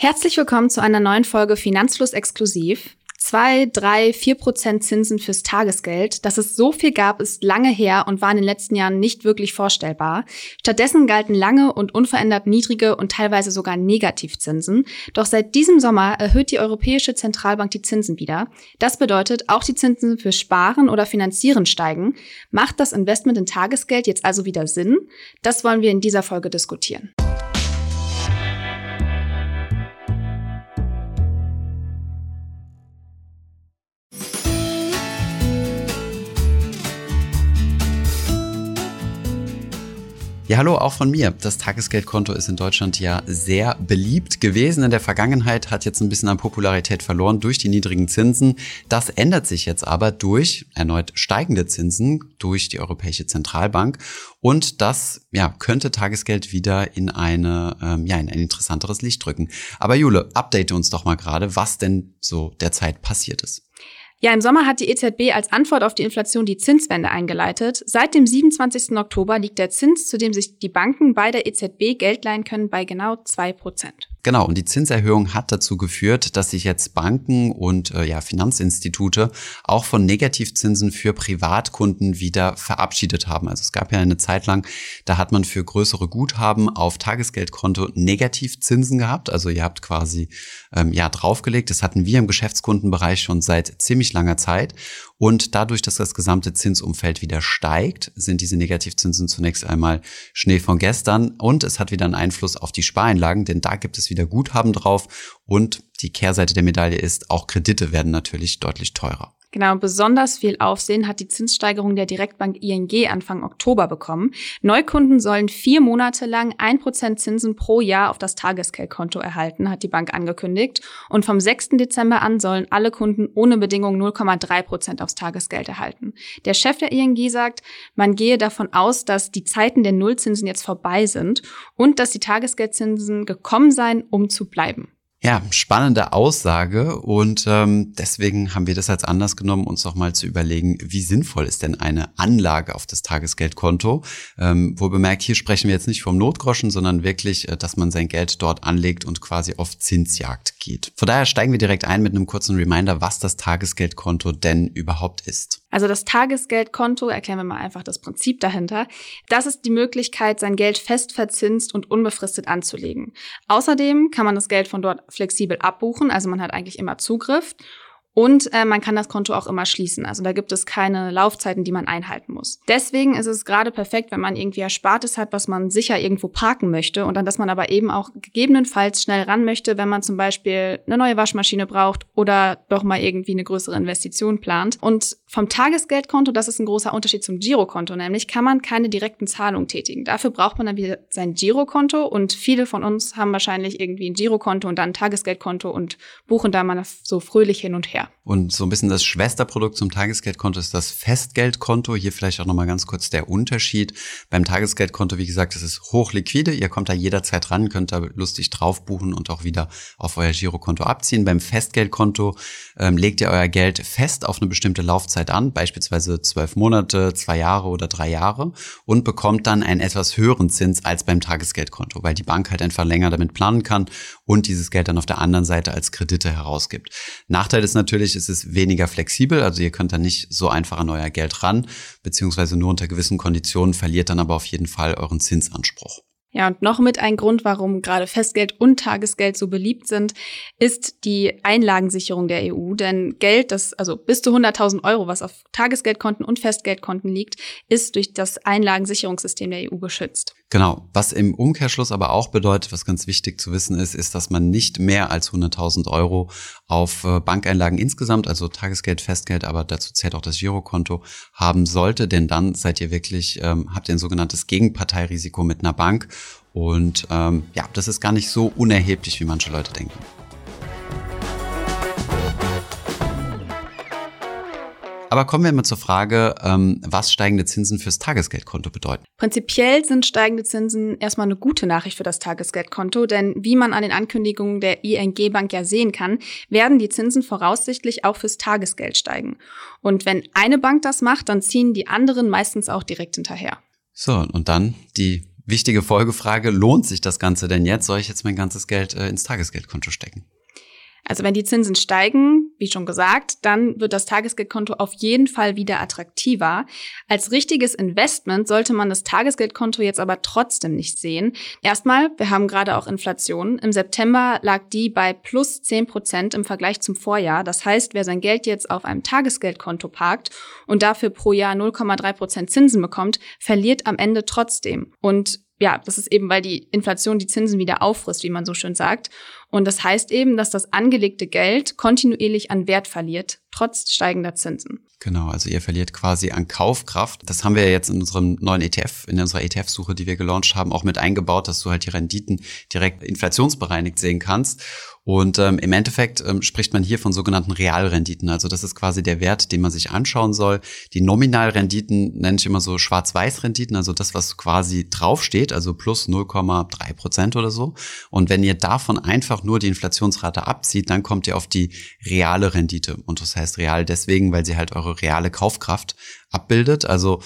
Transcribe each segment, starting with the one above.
Herzlich willkommen zu einer neuen Folge Finanzfluss exklusiv. Zwei, drei, vier Prozent Zinsen fürs Tagesgeld. Dass es so viel gab, ist lange her und war in den letzten Jahren nicht wirklich vorstellbar. Stattdessen galten lange und unverändert niedrige und teilweise sogar Negativzinsen. Doch seit diesem Sommer erhöht die Europäische Zentralbank die Zinsen wieder. Das bedeutet, auch die Zinsen für Sparen oder Finanzieren steigen. Macht das Investment in Tagesgeld jetzt also wieder Sinn? Das wollen wir in dieser Folge diskutieren. Ja, hallo, auch von mir. Das Tagesgeldkonto ist in Deutschland ja sehr beliebt gewesen. In der Vergangenheit hat jetzt ein bisschen an Popularität verloren durch die niedrigen Zinsen. Das ändert sich jetzt aber durch erneut steigende Zinsen durch die Europäische Zentralbank. Und das ja, könnte Tagesgeld wieder in eine, ähm, ja, in ein interessanteres Licht drücken. Aber Jule, update uns doch mal gerade, was denn so derzeit passiert ist. Ja, im Sommer hat die EZB als Antwort auf die Inflation die Zinswende eingeleitet. Seit dem 27. Oktober liegt der Zins, zu dem sich die Banken bei der EZB Geld leihen können, bei genau zwei Prozent. Genau, und die Zinserhöhung hat dazu geführt, dass sich jetzt Banken und äh, ja, Finanzinstitute auch von Negativzinsen für Privatkunden wieder verabschiedet haben. Also es gab ja eine Zeit lang, da hat man für größere Guthaben auf Tagesgeldkonto Negativzinsen gehabt. Also ihr habt quasi ähm, ja draufgelegt. Das hatten wir im Geschäftskundenbereich schon seit ziemlich langer Zeit. Und dadurch, dass das gesamte Zinsumfeld wieder steigt, sind diese Negativzinsen zunächst einmal Schnee von gestern und es hat wieder einen Einfluss auf die Spareinlagen, denn da gibt es wieder Guthaben drauf und die Kehrseite der Medaille ist, auch Kredite werden natürlich deutlich teurer. Genau, besonders viel Aufsehen hat die Zinssteigerung der Direktbank ING Anfang Oktober bekommen. Neukunden sollen vier Monate lang ein Prozent Zinsen pro Jahr auf das Tagesgeldkonto erhalten, hat die Bank angekündigt. Und vom 6. Dezember an sollen alle Kunden ohne Bedingung 0,3 Prozent aufs Tagesgeld erhalten. Der Chef der ING sagt, man gehe davon aus, dass die Zeiten der Nullzinsen jetzt vorbei sind und dass die Tagesgeldzinsen gekommen seien, um zu bleiben. Ja, spannende Aussage und ähm, deswegen haben wir das als Anlass genommen, uns noch mal zu überlegen, wie sinnvoll ist denn eine Anlage auf das Tagesgeldkonto. Ähm, wo bemerkt, hier sprechen wir jetzt nicht vom Notgroschen, sondern wirklich, äh, dass man sein Geld dort anlegt und quasi auf Zinsjagd geht. Von daher steigen wir direkt ein mit einem kurzen Reminder, was das Tagesgeldkonto denn überhaupt ist. Also das Tagesgeldkonto, erklären wir mal einfach das Prinzip dahinter. Das ist die Möglichkeit, sein Geld fest verzinst und unbefristet anzulegen. Außerdem kann man das Geld von dort flexibel abbuchen, also man hat eigentlich immer Zugriff. Und äh, man kann das Konto auch immer schließen. Also da gibt es keine Laufzeiten, die man einhalten muss. Deswegen ist es gerade perfekt, wenn man irgendwie Erspartes hat, was man sicher irgendwo parken möchte und dann, dass man aber eben auch gegebenenfalls schnell ran möchte, wenn man zum Beispiel eine neue Waschmaschine braucht oder doch mal irgendwie eine größere Investition plant. Und vom Tagesgeldkonto, das ist ein großer Unterschied zum Girokonto, nämlich kann man keine direkten Zahlungen tätigen. Dafür braucht man dann wieder sein Girokonto und viele von uns haben wahrscheinlich irgendwie ein Girokonto und dann ein Tagesgeldkonto und buchen da mal so fröhlich hin und her. Und so ein bisschen das Schwesterprodukt zum Tagesgeldkonto ist das Festgeldkonto. Hier vielleicht auch nochmal ganz kurz der Unterschied. Beim Tagesgeldkonto, wie gesagt, es ist hochliquide. Ihr kommt da jederzeit ran, könnt da lustig drauf buchen und auch wieder auf euer Girokonto abziehen. Beim Festgeldkonto ähm, legt ihr euer Geld fest auf eine bestimmte Laufzeit an, beispielsweise zwölf Monate, zwei Jahre oder drei Jahre und bekommt dann einen etwas höheren Zins als beim Tagesgeldkonto, weil die Bank halt einfach länger damit planen kann und dieses Geld dann auf der anderen Seite als Kredite herausgibt. Nachteil ist natürlich, Natürlich ist es weniger flexibel, also ihr könnt da nicht so einfach an euer Geld ran, beziehungsweise nur unter gewissen Konditionen verliert dann aber auf jeden Fall euren Zinsanspruch. Ja, und noch mit ein Grund, warum gerade Festgeld und Tagesgeld so beliebt sind, ist die Einlagensicherung der EU. Denn Geld, das also bis zu 100.000 Euro, was auf Tagesgeldkonten und Festgeldkonten liegt, ist durch das Einlagensicherungssystem der EU geschützt. Genau. Was im Umkehrschluss aber auch bedeutet, was ganz wichtig zu wissen ist, ist, dass man nicht mehr als 100.000 Euro auf äh, Bankeinlagen insgesamt, also Tagesgeld, Festgeld, aber dazu zählt auch das Girokonto, haben sollte, denn dann seid ihr wirklich, ähm, habt ihr ein sogenanntes Gegenparteirisiko mit einer Bank und ähm, ja, das ist gar nicht so unerheblich, wie manche Leute denken. Aber kommen wir mal zur Frage, ähm, was steigende Zinsen fürs Tagesgeldkonto bedeuten. Prinzipiell sind steigende Zinsen erstmal eine gute Nachricht für das Tagesgeldkonto, denn wie man an den Ankündigungen der ING Bank ja sehen kann, werden die Zinsen voraussichtlich auch fürs Tagesgeld steigen. Und wenn eine Bank das macht, dann ziehen die anderen meistens auch direkt hinterher. So, und dann die Wichtige Folgefrage, lohnt sich das Ganze denn jetzt? Soll ich jetzt mein ganzes Geld äh, ins Tagesgeldkonto stecken? Also wenn die Zinsen steigen, wie schon gesagt, dann wird das Tagesgeldkonto auf jeden Fall wieder attraktiver. Als richtiges Investment sollte man das Tagesgeldkonto jetzt aber trotzdem nicht sehen. Erstmal, wir haben gerade auch Inflation. Im September lag die bei plus 10 Prozent im Vergleich zum Vorjahr. Das heißt, wer sein Geld jetzt auf einem Tagesgeldkonto parkt und dafür pro Jahr 0,3 Prozent Zinsen bekommt, verliert am Ende trotzdem. Und ja, das ist eben, weil die Inflation die Zinsen wieder auffrisst, wie man so schön sagt. Und das heißt eben, dass das angelegte Geld kontinuierlich an Wert verliert, trotz steigender Zinsen. Genau, also ihr verliert quasi an Kaufkraft. Das haben wir jetzt in unserem neuen ETF, in unserer ETF-Suche, die wir gelauncht haben, auch mit eingebaut, dass du halt die Renditen direkt inflationsbereinigt sehen kannst. Und ähm, im Endeffekt ähm, spricht man hier von sogenannten Realrenditen. Also das ist quasi der Wert, den man sich anschauen soll. Die Nominalrenditen nenne ich immer so Schwarz-Weiß-Renditen, also das, was quasi draufsteht, also plus 0,3 Prozent oder so. Und wenn ihr davon einfach nur die Inflationsrate abzieht, dann kommt ihr auf die reale Rendite. Und das heißt real deswegen, weil sie halt eure reale Kaufkraft abbildet. Also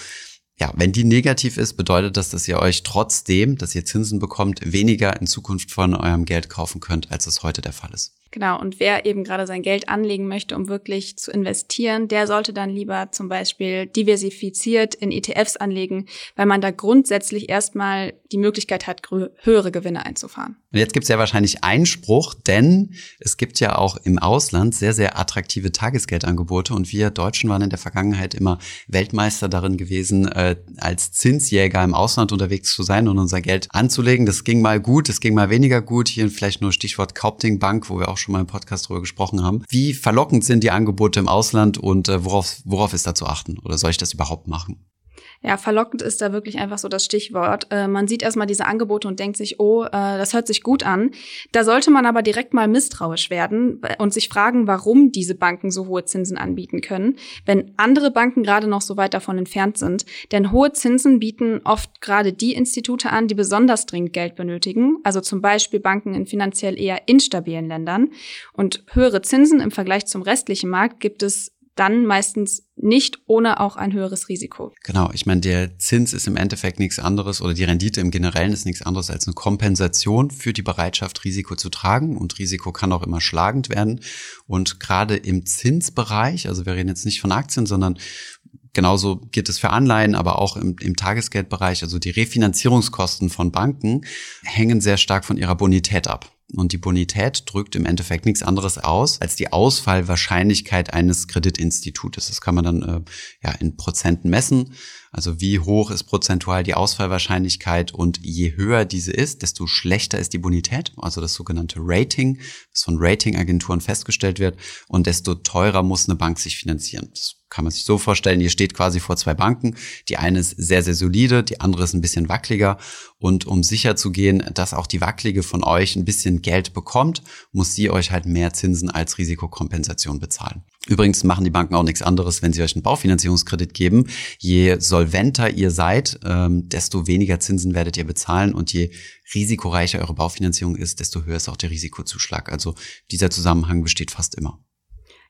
ja, wenn die negativ ist, bedeutet das, dass ihr euch trotzdem, dass ihr Zinsen bekommt, weniger in Zukunft von eurem Geld kaufen könnt, als es heute der Fall ist. Genau, und wer eben gerade sein Geld anlegen möchte, um wirklich zu investieren, der sollte dann lieber zum Beispiel diversifiziert in ETFs anlegen, weil man da grundsätzlich erstmal die Möglichkeit hat, höhere Gewinne einzufahren. Und jetzt gibt es ja wahrscheinlich Einspruch, denn es gibt ja auch im Ausland sehr, sehr attraktive Tagesgeldangebote und wir Deutschen waren in der Vergangenheit immer Weltmeister darin gewesen, äh, als Zinsjäger im Ausland unterwegs zu sein und unser Geld anzulegen. Das ging mal gut, das ging mal weniger gut. Hier vielleicht nur Stichwort Kaupting wo wir auch schon mal im Podcast drüber gesprochen haben. Wie verlockend sind die Angebote im Ausland und äh, worauf, worauf ist da zu achten? Oder soll ich das überhaupt machen? Ja, verlockend ist da wirklich einfach so das Stichwort. Äh, man sieht erstmal diese Angebote und denkt sich, oh, äh, das hört sich gut an. Da sollte man aber direkt mal misstrauisch werden und sich fragen, warum diese Banken so hohe Zinsen anbieten können, wenn andere Banken gerade noch so weit davon entfernt sind. Denn hohe Zinsen bieten oft gerade die Institute an, die besonders dringend Geld benötigen, also zum Beispiel Banken in finanziell eher instabilen Ländern. Und höhere Zinsen im Vergleich zum restlichen Markt gibt es dann meistens nicht ohne auch ein höheres Risiko. Genau, ich meine, der Zins ist im Endeffekt nichts anderes oder die Rendite im Generellen ist nichts anderes als eine Kompensation für die Bereitschaft, Risiko zu tragen und Risiko kann auch immer schlagend werden. Und gerade im Zinsbereich, also wir reden jetzt nicht von Aktien, sondern Genauso geht es für Anleihen, aber auch im, im, Tagesgeldbereich. Also die Refinanzierungskosten von Banken hängen sehr stark von ihrer Bonität ab. Und die Bonität drückt im Endeffekt nichts anderes aus als die Ausfallwahrscheinlichkeit eines Kreditinstitutes. Das kann man dann äh, ja in Prozenten messen. Also wie hoch ist prozentual die Ausfallwahrscheinlichkeit und je höher diese ist, desto schlechter ist die Bonität, also das sogenannte Rating, was von Ratingagenturen festgestellt wird und desto teurer muss eine Bank sich finanzieren. Das kann man sich so vorstellen, ihr steht quasi vor zwei Banken. Die eine ist sehr, sehr solide, die andere ist ein bisschen wackeliger. Und um sicher zu gehen, dass auch die wackelige von euch ein bisschen Geld bekommt, muss sie euch halt mehr Zinsen als Risikokompensation bezahlen. Übrigens machen die Banken auch nichts anderes, wenn sie euch einen Baufinanzierungskredit geben. Je solventer ihr seid, ähm, desto weniger Zinsen werdet ihr bezahlen und je risikoreicher eure Baufinanzierung ist, desto höher ist auch der Risikozuschlag. Also dieser Zusammenhang besteht fast immer.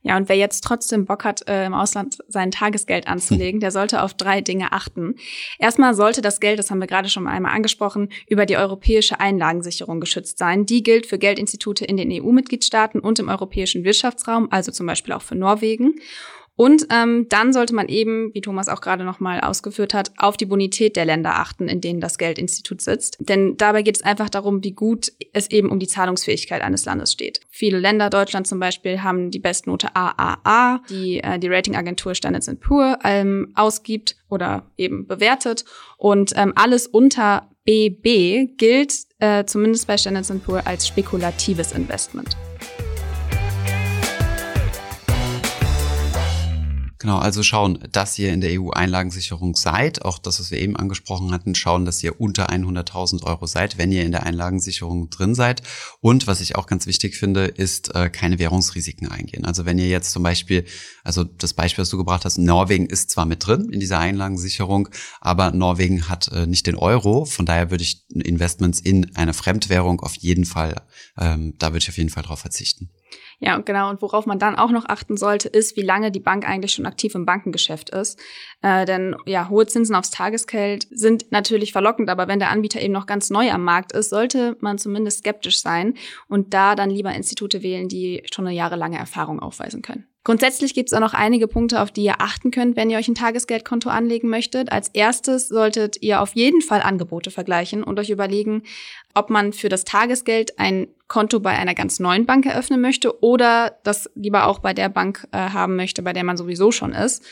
Ja, und wer jetzt trotzdem Bock hat, äh, im Ausland sein Tagesgeld anzulegen, der sollte auf drei Dinge achten. Erstmal sollte das Geld, das haben wir gerade schon einmal angesprochen, über die europäische Einlagensicherung geschützt sein. Die gilt für Geldinstitute in den EU-Mitgliedstaaten und im europäischen Wirtschaftsraum, also zum Beispiel auch für Norwegen. Und ähm, dann sollte man eben, wie Thomas auch gerade nochmal ausgeführt hat, auf die Bonität der Länder achten, in denen das Geldinstitut sitzt. Denn dabei geht es einfach darum, wie gut es eben um die Zahlungsfähigkeit eines Landes steht. Viele Länder, Deutschland zum Beispiel, haben die Bestnote AAA, die äh, die Ratingagentur Standards Poor ähm, ausgibt oder eben bewertet. Und ähm, alles unter BB gilt äh, zumindest bei Standards Poor als spekulatives Investment. Genau, also schauen, dass ihr in der EU-Einlagensicherung seid. Auch das, was wir eben angesprochen hatten, schauen, dass ihr unter 100.000 Euro seid, wenn ihr in der Einlagensicherung drin seid. Und was ich auch ganz wichtig finde, ist äh, keine Währungsrisiken eingehen. Also wenn ihr jetzt zum Beispiel, also das Beispiel, was du gebracht hast, Norwegen ist zwar mit drin in dieser Einlagensicherung, aber Norwegen hat äh, nicht den Euro. Von daher würde ich Investments in eine Fremdwährung auf jeden Fall, ähm, da würde ich auf jeden Fall drauf verzichten. Ja, genau. Und worauf man dann auch noch achten sollte, ist, wie lange die Bank eigentlich schon aktiv im Bankengeschäft ist. Äh, denn ja, hohe Zinsen aufs Tagesgeld sind natürlich verlockend, aber wenn der Anbieter eben noch ganz neu am Markt ist, sollte man zumindest skeptisch sein und da dann lieber Institute wählen, die schon eine jahrelange Erfahrung aufweisen können. Grundsätzlich gibt es auch noch einige Punkte, auf die ihr achten könnt, wenn ihr euch ein Tagesgeldkonto anlegen möchtet. Als erstes solltet ihr auf jeden Fall Angebote vergleichen und euch überlegen, ob man für das Tagesgeld ein Konto bei einer ganz neuen Bank eröffnen möchte oder das lieber auch bei der Bank äh, haben möchte, bei der man sowieso schon ist.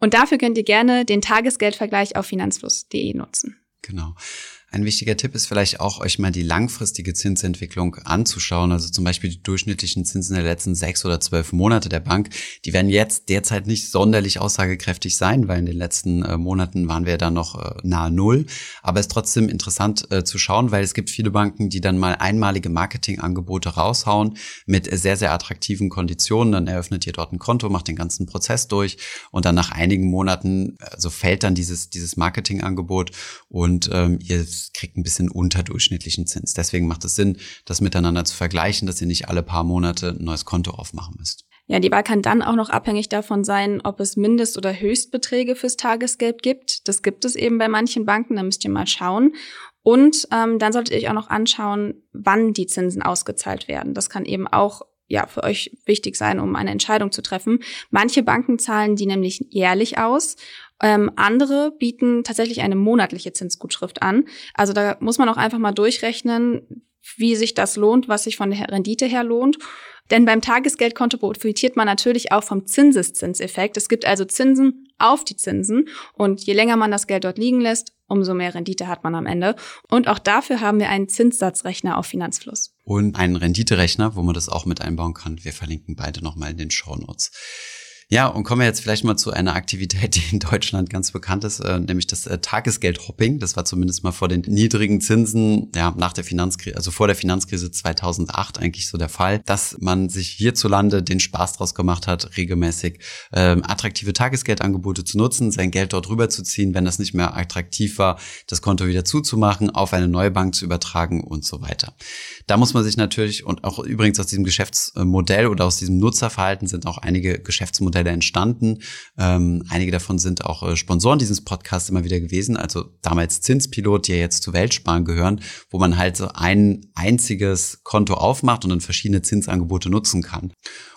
Und dafür könnt ihr gerne den Tagesgeldvergleich auf finanzfluss.de nutzen. Genau. Ein wichtiger Tipp ist vielleicht auch, euch mal die langfristige Zinsentwicklung anzuschauen. Also zum Beispiel die durchschnittlichen Zinsen der letzten sechs oder zwölf Monate der Bank. Die werden jetzt derzeit nicht sonderlich aussagekräftig sein, weil in den letzten äh, Monaten waren wir da noch äh, nahe Null. Aber es ist trotzdem interessant äh, zu schauen, weil es gibt viele Banken, die dann mal einmalige Marketingangebote raushauen mit sehr, sehr attraktiven Konditionen. Dann eröffnet ihr dort ein Konto, macht den ganzen Prozess durch und dann nach einigen Monaten, also fällt dann dieses, dieses Marketingangebot und ähm, ihr kriegt ein bisschen unterdurchschnittlichen Zins. Deswegen macht es Sinn, das miteinander zu vergleichen, dass ihr nicht alle paar Monate ein neues Konto aufmachen müsst. Ja, die Wahl kann dann auch noch abhängig davon sein, ob es Mindest- oder Höchstbeträge fürs Tagesgeld gibt. Das gibt es eben bei manchen Banken, da müsst ihr mal schauen. Und ähm, dann solltet ihr euch auch noch anschauen, wann die Zinsen ausgezahlt werden. Das kann eben auch ja für euch wichtig sein, um eine Entscheidung zu treffen. Manche Banken zahlen die nämlich jährlich aus ähm, andere bieten tatsächlich eine monatliche Zinsgutschrift an. Also da muss man auch einfach mal durchrechnen, wie sich das lohnt, was sich von der Rendite her lohnt. Denn beim Tagesgeldkonto profitiert man natürlich auch vom Zinseszinseffekt. Es gibt also Zinsen auf die Zinsen und je länger man das Geld dort liegen lässt, umso mehr Rendite hat man am Ende. Und auch dafür haben wir einen Zinssatzrechner auf Finanzfluss. Und einen Renditerechner, wo man das auch mit einbauen kann. Wir verlinken beide nochmal in den Show Notes. Ja, und kommen wir jetzt vielleicht mal zu einer Aktivität, die in Deutschland ganz bekannt ist, äh, nämlich das äh, Tagesgeldhopping. Das war zumindest mal vor den niedrigen Zinsen, ja, nach der Finanzkrise, also vor der Finanzkrise 2008 eigentlich so der Fall, dass man sich hierzulande den Spaß draus gemacht hat, regelmäßig ähm, attraktive Tagesgeldangebote zu nutzen, sein Geld dort rüberzuziehen, wenn das nicht mehr attraktiv war, das Konto wieder zuzumachen, auf eine neue Bank zu übertragen und so weiter. Da muss man sich natürlich, und auch übrigens aus diesem Geschäftsmodell oder aus diesem Nutzerverhalten sind auch einige Geschäftsmodelle Mittlerweile entstanden. Ähm, einige davon sind auch äh, Sponsoren dieses Podcasts immer wieder gewesen. Also damals Zinspilot, die ja jetzt zu Weltsparen gehören, wo man halt so ein einziges Konto aufmacht und dann verschiedene Zinsangebote nutzen kann.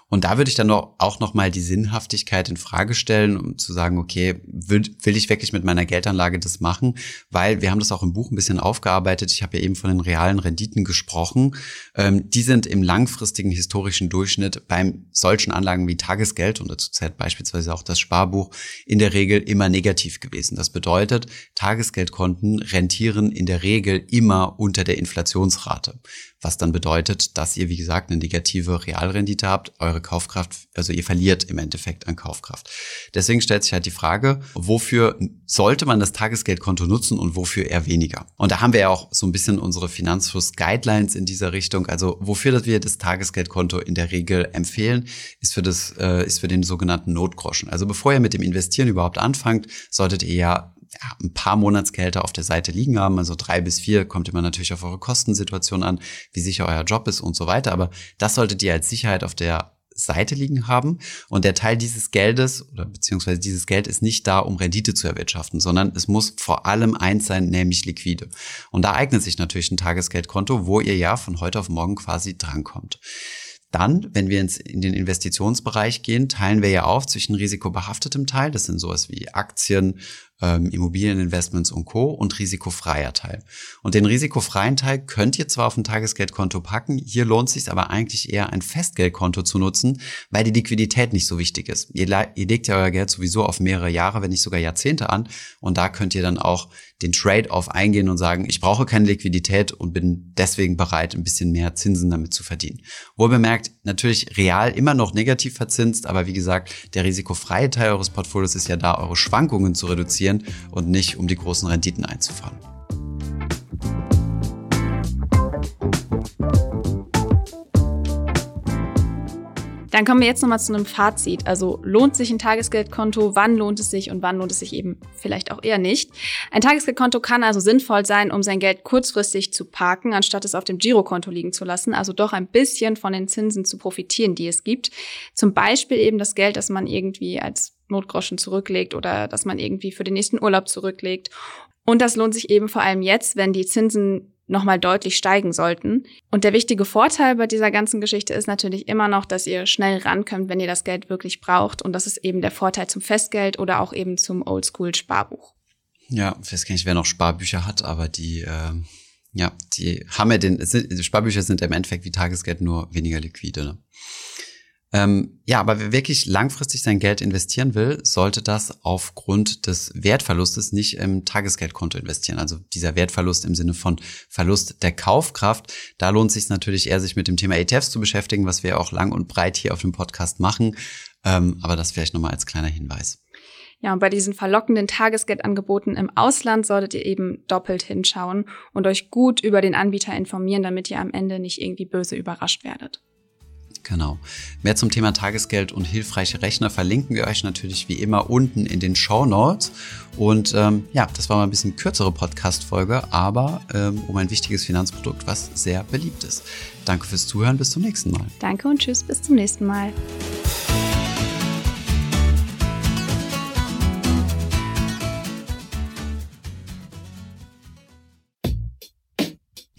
Und da würde ich dann auch noch mal die Sinnhaftigkeit in Frage stellen, um zu sagen, okay, will, will ich wirklich mit meiner Geldanlage das machen? Weil wir haben das auch im Buch ein bisschen aufgearbeitet. Ich habe ja eben von den realen Renditen gesprochen. Ähm, die sind im langfristigen historischen Durchschnitt beim solchen Anlagen wie Tagesgeld und dazu zählt beispielsweise auch das Sparbuch in der Regel immer negativ gewesen. Das bedeutet, Tagesgeldkonten rentieren in der Regel immer unter der Inflationsrate was dann bedeutet, dass ihr, wie gesagt, eine negative Realrendite habt, eure Kaufkraft, also ihr verliert im Endeffekt an Kaufkraft. Deswegen stellt sich halt die Frage, wofür sollte man das Tagesgeldkonto nutzen und wofür eher weniger? Und da haben wir ja auch so ein bisschen unsere Finanzfluss-Guidelines in dieser Richtung. Also wofür wir das Tagesgeldkonto in der Regel empfehlen, ist für das, äh, ist für den sogenannten Notgroschen. Also bevor ihr mit dem Investieren überhaupt anfangt, solltet ihr ja ja, ein paar Monatsgehälter auf der Seite liegen haben, also drei bis vier, kommt immer natürlich auf eure Kostensituation an, wie sicher euer Job ist und so weiter. Aber das solltet ihr als Sicherheit auf der Seite liegen haben. Und der Teil dieses Geldes oder beziehungsweise dieses Geld ist nicht da, um Rendite zu erwirtschaften, sondern es muss vor allem eins sein, nämlich liquide. Und da eignet sich natürlich ein Tagesgeldkonto, wo ihr ja von heute auf morgen quasi drankommt. Dann, wenn wir ins, in den Investitionsbereich gehen, teilen wir ja auf zwischen risikobehaftetem Teil, das sind sowas wie Aktien, ähm, Immobilieninvestments und Co. und risikofreier Teil. Und den risikofreien Teil könnt ihr zwar auf ein Tagesgeldkonto packen, hier lohnt es sich aber eigentlich eher ein Festgeldkonto zu nutzen, weil die Liquidität nicht so wichtig ist. Ihr, ihr legt ja euer Geld sowieso auf mehrere Jahre, wenn nicht sogar Jahrzehnte an und da könnt ihr dann auch den Trade-off eingehen und sagen, ich brauche keine Liquidität und bin deswegen bereit, ein bisschen mehr Zinsen damit zu verdienen. Wohl bemerkt, natürlich real immer noch negativ verzinst, aber wie gesagt, der risikofreie Teil eures Portfolios ist ja da, eure Schwankungen zu reduzieren investieren und nicht um die großen Renditen einzufahren. Dann kommen wir jetzt nochmal zu einem Fazit. Also lohnt sich ein Tagesgeldkonto? Wann lohnt es sich und wann lohnt es sich eben vielleicht auch eher nicht? Ein Tagesgeldkonto kann also sinnvoll sein, um sein Geld kurzfristig zu parken, anstatt es auf dem Girokonto liegen zu lassen. Also doch ein bisschen von den Zinsen zu profitieren, die es gibt. Zum Beispiel eben das Geld, das man irgendwie als Notgroschen zurücklegt oder dass man irgendwie für den nächsten Urlaub zurücklegt. Und das lohnt sich eben vor allem jetzt, wenn die Zinsen nochmal deutlich steigen sollten. Und der wichtige Vorteil bei dieser ganzen Geschichte ist natürlich immer noch, dass ihr schnell rankommt, wenn ihr das Geld wirklich braucht. Und das ist eben der Vorteil zum Festgeld oder auch eben zum Oldschool-Sparbuch. Ja, ich weiß gar wer noch Sparbücher hat, aber die, äh, ja, die haben ja den, sind, Sparbücher sind im Endeffekt wie Tagesgeld nur weniger liquide. Ne? Ähm, ja, aber wer wirklich langfristig sein Geld investieren will, sollte das aufgrund des Wertverlustes nicht im Tagesgeldkonto investieren. Also dieser Wertverlust im Sinne von Verlust der Kaufkraft. Da lohnt es sich natürlich eher, sich mit dem Thema ETFs zu beschäftigen, was wir auch lang und breit hier auf dem Podcast machen. Ähm, aber das vielleicht nochmal als kleiner Hinweis. Ja, und bei diesen verlockenden Tagesgeldangeboten im Ausland solltet ihr eben doppelt hinschauen und euch gut über den Anbieter informieren, damit ihr am Ende nicht irgendwie böse überrascht werdet. Genau. Mehr zum Thema Tagesgeld und hilfreiche Rechner verlinken wir euch natürlich wie immer unten in den Show Notes. Und ähm, ja, das war mal ein bisschen kürzere Podcast-Folge, aber ähm, um ein wichtiges Finanzprodukt, was sehr beliebt ist. Danke fürs Zuhören, bis zum nächsten Mal. Danke und tschüss, bis zum nächsten Mal.